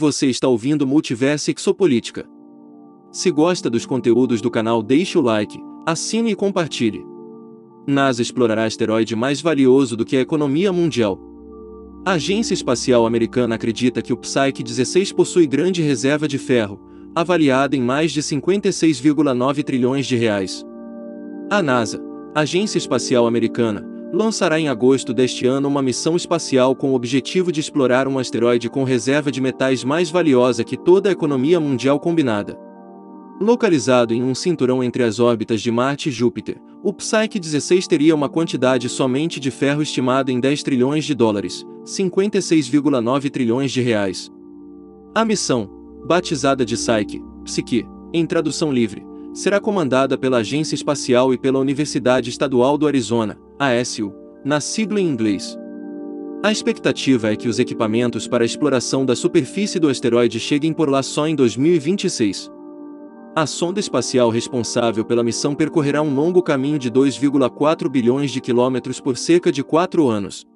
Você está ouvindo Multiverso Exopolítica. Se gosta dos conteúdos do canal, deixe o like, assine e compartilhe. NASA explorará asteroide mais valioso do que a economia mundial. A Agência Espacial Americana acredita que o Psyche 16 possui grande reserva de ferro, avaliada em mais de 56,9 trilhões de reais. A NASA, Agência Espacial Americana, lançará em agosto deste ano uma missão espacial com o objetivo de explorar um asteroide com reserva de metais mais valiosa que toda a economia mundial combinada. Localizado em um cinturão entre as órbitas de Marte e Júpiter, o Psyche 16 teria uma quantidade somente de ferro estimada em 10 trilhões de dólares, 56,9 trilhões de reais. A missão, batizada de Psyche, Psyche, em tradução livre, será comandada pela Agência Espacial e pela Universidade Estadual do Arizona, ASU, na sigla em inglês. A expectativa é que os equipamentos para a exploração da superfície do asteroide cheguem por lá só em 2026. A sonda espacial responsável pela missão percorrerá um longo caminho de 2,4 bilhões de quilômetros por cerca de quatro anos.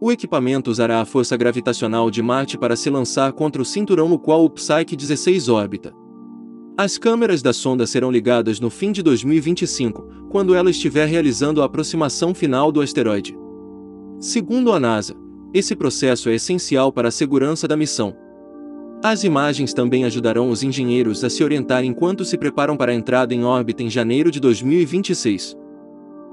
O equipamento usará a força gravitacional de Marte para se lançar contra o cinturão no qual o Psyche 16 orbita. As câmeras da sonda serão ligadas no fim de 2025, quando ela estiver realizando a aproximação final do asteroide. Segundo a NASA, esse processo é essencial para a segurança da missão. As imagens também ajudarão os engenheiros a se orientar enquanto se preparam para a entrada em órbita em janeiro de 2026.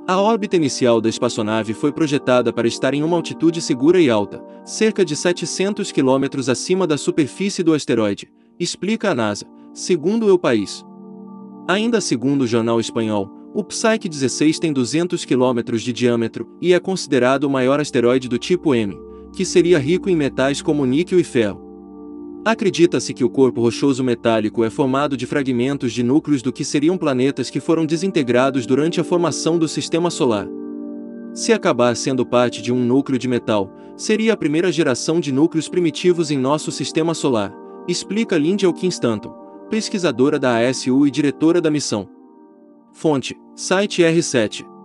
A órbita inicial da espaçonave foi projetada para estar em uma altitude segura e alta, cerca de 700 km acima da superfície do asteroide, explica a NASA, segundo o País. Ainda segundo o jornal espanhol, o Psyche 16 tem 200 km de diâmetro e é considerado o maior asteroide do tipo M, que seria rico em metais como níquel e ferro. Acredita-se que o corpo rochoso metálico é formado de fragmentos de núcleos do que seriam planetas que foram desintegrados durante a formação do sistema solar. Se acabar sendo parte de um núcleo de metal, seria a primeira geração de núcleos primitivos em nosso sistema solar, explica Lindy Stanton pesquisadora da ASU e diretora da missão. Fonte: site R7.